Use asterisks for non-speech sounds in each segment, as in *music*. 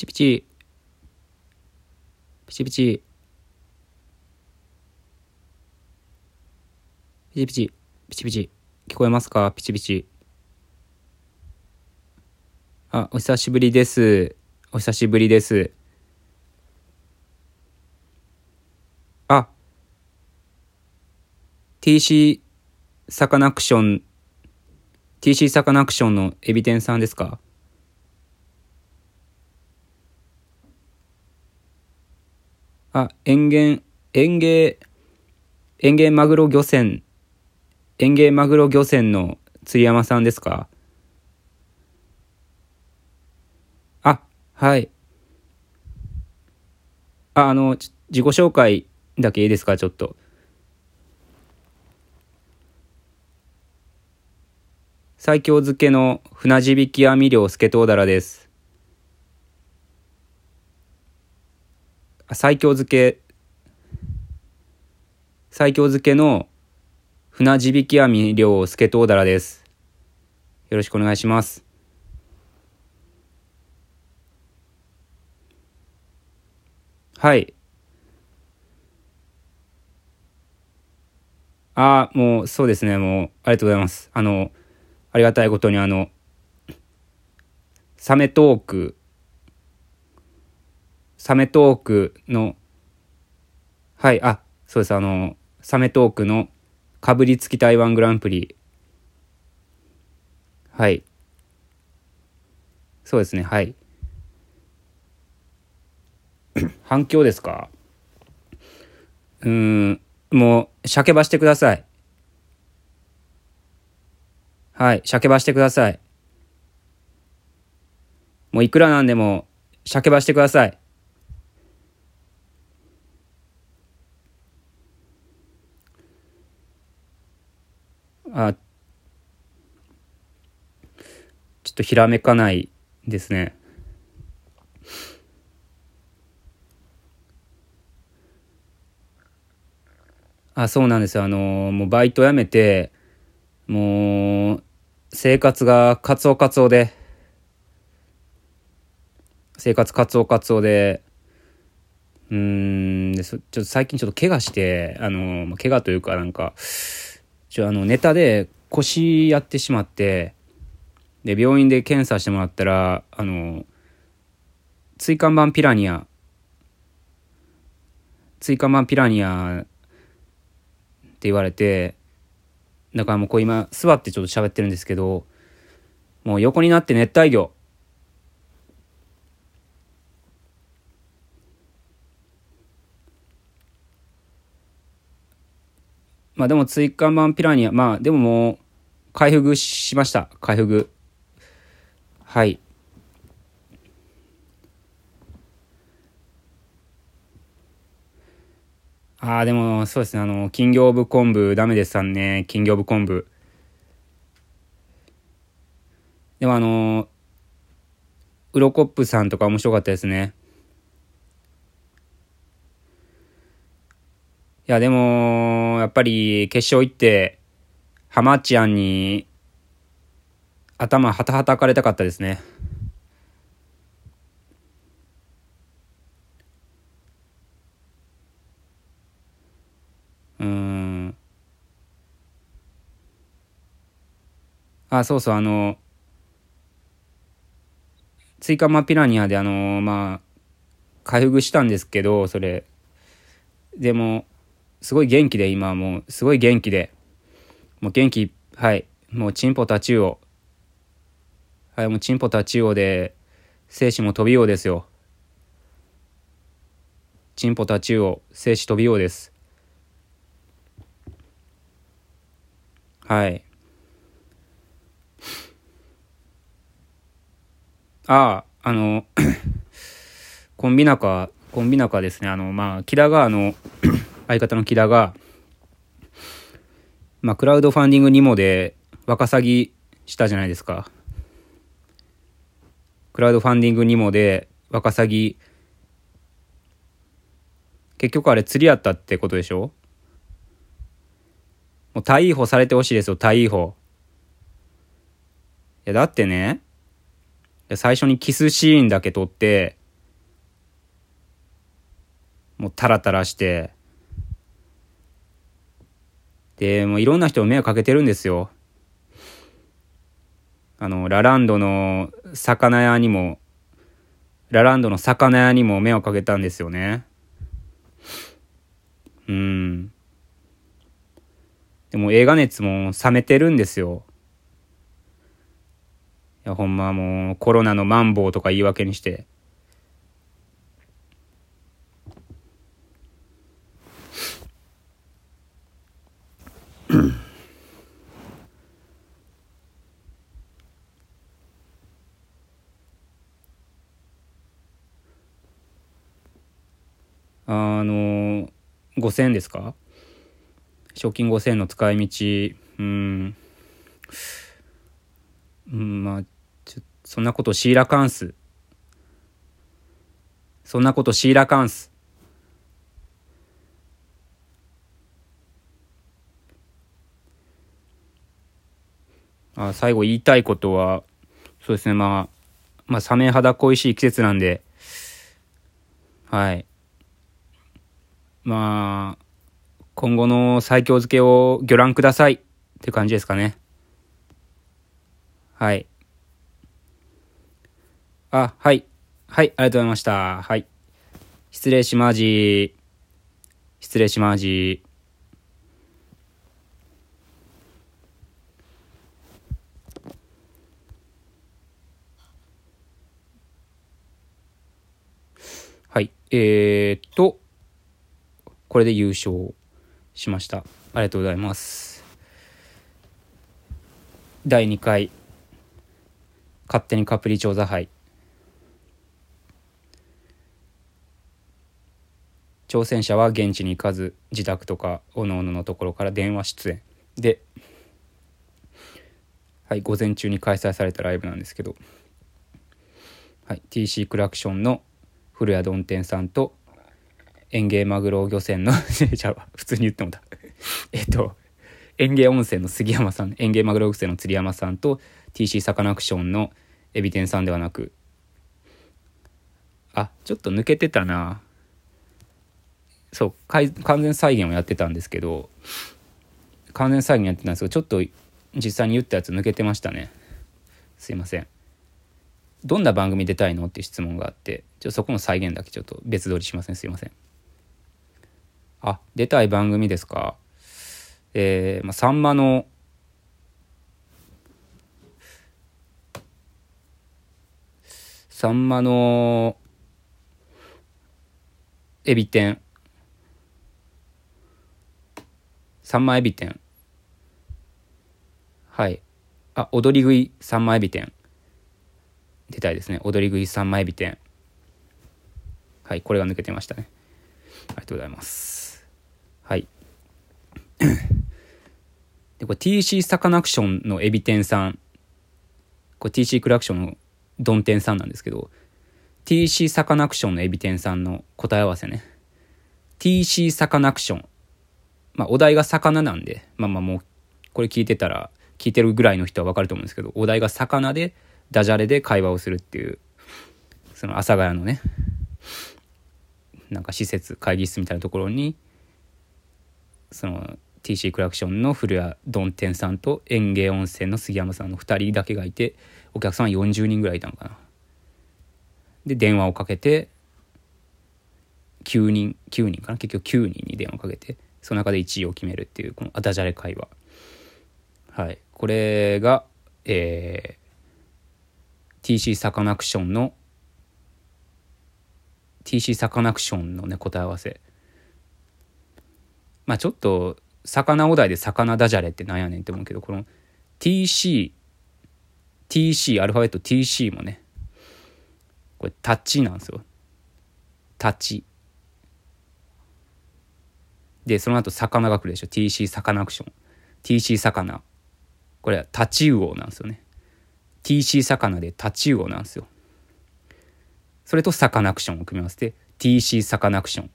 チピチ。ピチピチ。ピチピチ。ピチピチ。聞こえますか？ピチピチ。あ、お久しぶりです。お久しぶりです。あ、TC サカナクション、TC サカナクションのエビ天さんですか？あ、園芸、園芸、園芸マグロ漁船、園芸マグロ漁船の釣山さんですか？あ、はい。あ、あの、自己紹介だけいいですか？ちょっと。最強漬けの船地引き網漁スケトウダラです。最強漬け、最強漬けの船地引き網漁スケトウダラです。よろしくお願いします。はい。ああ、もうそうですね、もうありがとうございます。あの、ありがたいことにあの、サメトーク、サメトークの、はい、あ、そうです、あの、サメトークのかぶりつき台湾グランプリ。はい。そうですね、はい。*coughs* 反響ですか？うーん、もう、鮭ばしてください。はい、鮭ばしてください。もういくらなんでも、鮭ばしてください。あ、ちょっとひらめかないですね。あ、そうなんですよ。あの、もうバイト辞めて、もう、生活がカツオカツオで、生活カツオカツオで、うん、でちょっと最近ちょっと怪我して、あの、まあ怪我というかなんか、ちょあのネタで腰やってしまって、で、病院で検査してもらったら、あの、椎間板ピラニア、椎間板ピラニアって言われて、だからもうこう今座ってちょっと喋ってるんですけど、もう横になって熱帯魚。まあでも椎間板ピラニア、まあでももう回復しました。回復。はい。ああ、でも、そうですね。あの、キングオブ昆布、ダメですさんね。キングオブ昆布。でもあの、ウロコップさんとか面白かったですね。いや、でも、やっぱり、決勝行って、ハマチアンに、頭はたはたかれたかったですね。うん。あ、そうそう、あの、追加マピラニアであの、まあ、回復したんですけど、それ。でも、すごい元気で、今はもう、すごい元気で。もう元気、はい。もう、チンポタチウオ。はい、もう、チンポタチウオで、精子も飛びようですよ。チンポタチウオ、精子飛びようです。はい。ああ、あの、*coughs* コンビ仲、コンビ仲ですね。あの、まあ、木田が、あの、相方の木田が、まあ、クラウドファンディングにもで、ワカサギしたじゃないですか。クラウドファンディングにもで、ワカサギ、結局あれ釣りやったってことでしょ？もう逮捕されてほしいですよ、逮捕。いや、だってね、最初にキスシーンだけ撮って、もうタラタラしてでもういろんな人に迷惑かけてるんですよ。あのラランドの魚屋にもラランドの魚屋にも迷惑かけたんですよね。うん。でも映画熱も冷めてるんですよ。いやほんまもうコロナのマンボウとか言い訳にして。あの5000円ですか？賞金5000円の使い道。うん。うんまあそんなことシーラカンス。そんなことシーラカンス。あ最後言いたいことはそうですね。まあまあサメ肌恋しい季節なんではい。まあ今後の最強漬けを魚覧ください。って感じですかね。はい。あはい。はいありがとうございました。はい。失礼しまじ。失礼しまじ。はい。えー、っと、これで優勝しました。ありがとうございます。第2回、勝手にカプリ調査杯。挑戦者は現地に行かず自宅とかおのおののところから電話出演で、はい、午前中に開催されたライブなんですけど、はい、TC クラクションの古谷どん天さんと園芸マグロ漁船の *laughs* じゃあ普通に言ってもだ。*laughs* えっと園芸温泉の杉山さん園芸マグロ漁船の釣山さんと TC サカナクションのエビ天さんではなくあちょっと抜けてたな。そう完全再現をやってたんですけど完全再現やってたんですけどちょっと実際に言ったやつ抜けてましたね。すいません。どんな番組出たいの？っていう質問があってちょそこの再現だけちょっと別撮りしません。すいません。あ出たい番組ですか？えー、まあ、さんまのさんまのエビ天。さんまエビ天。はい。あ踊り食いさんまエビ天。出たいですね。踊り食い三枚日店はいこれが抜けてましたね。ありがとうございます。はい。*coughs* でこれ TC サカナクションのエビ天さん。これ TC クラクションのドン天さんなんですけど TC サカナクションのエビ天さんの答え合わせね。TC サカナクション。まあお題が魚なんでまあまあもうこれ聞いてたら聞いてるぐらいの人は分かると思うんですけどお題が魚でダジャレで会話をするっていうその阿佐ヶ谷のねなんか施設会議室みたいなところにその TC クラクションの古谷どん天さんと園芸温泉の杉山さんの2人だけがいてお客さんは40人ぐらいいたのかな。で電話をかけて9人9人かな？結局9人に電話をかけてその中で1位を決めるっていうこのダジャレ会話。はい。これがえ TC サカナクションの TC サカナクションのね答え合わせ。まあちょっと魚お題で魚ダジャレってなんやねんって思うけどこの TC TC アルファベット TC もねこれタッチなんですよ。タッチ。でその後魚が来るでしょ。TC サカナクション TC 魚これはタチウオなんですよね。TC 魚でタチウオなんですよ。それとサカナクションを組み合わせて TC サカナクション。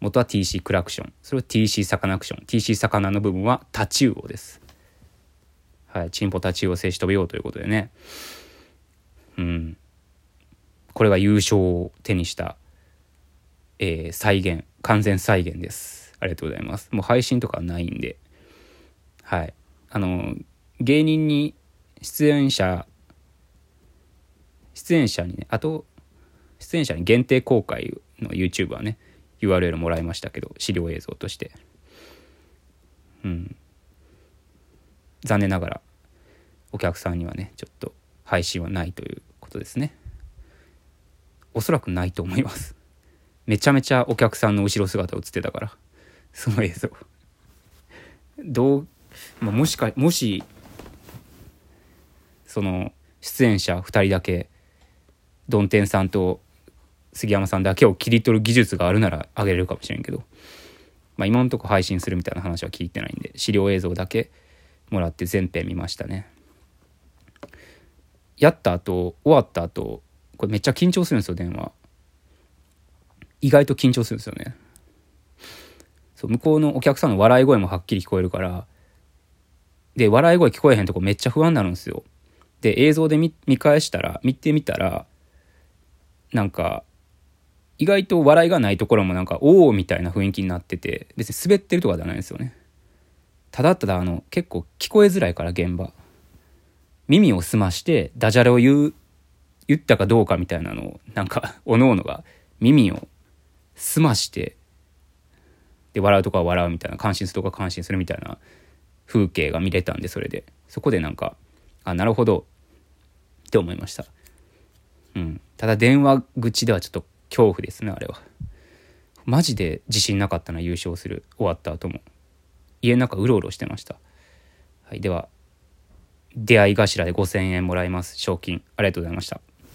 元は TC クラクション。それを TC サカナクション。TC 魚の部分はタチウオです。はい。チンポタチウオ静止飛びようということでね。うん。これが優勝を手にしたえー再現完全再現ですありがとうございますもう配信とかはないんではいあの芸人に出演者出演者にねあと出演者に限定公開の YouTube はね URL もらいましたけど資料映像として。うん。残念ながらお客さんにはねちょっと配信はないということですね。おそらくないと思います。めちゃめちゃお客さんの後ろ姿映ってたからその映像。どう、まあ、もしかもしその出演者2人だけどん天さんと杉山さんだけを切り取る技術があるならあげれるかもしれんけど、まあ、今のとこ配信するみたいな話は聞いてないんで資料映像だけもらって全編見ましたね。やった後終わった後これめっちゃ緊張するんですよ電話。意外と緊張するんですよね。そう向こうのお客さんの笑い声もはっきり聞こえるからで笑い声聞こえへんとこめっちゃ不安になるんですよ。で映像で見見返したら見てみたらなんか意外と笑いがないところもなんかおおみたいな雰囲気になってて別に滑ってるとかじゃないんですよね。ただただあの結構聞こえづらいから現場。耳を澄ましてダジャレを言う言ったかどうかみたいなのをなんかおのおのが耳を澄ましてで笑うとかは笑うみたいな感心するとか感心するみたいな風景が見れたんでそれで。そこでなんかあなるほど。って思いました。うん。ただ電話口ではちょっと恐怖ですねあれは。マジで自信なかったな優勝する終わった後も。家の中うろうろしてました。はいでは出会い頭で5000円もらいます賞金。ありがとうございました。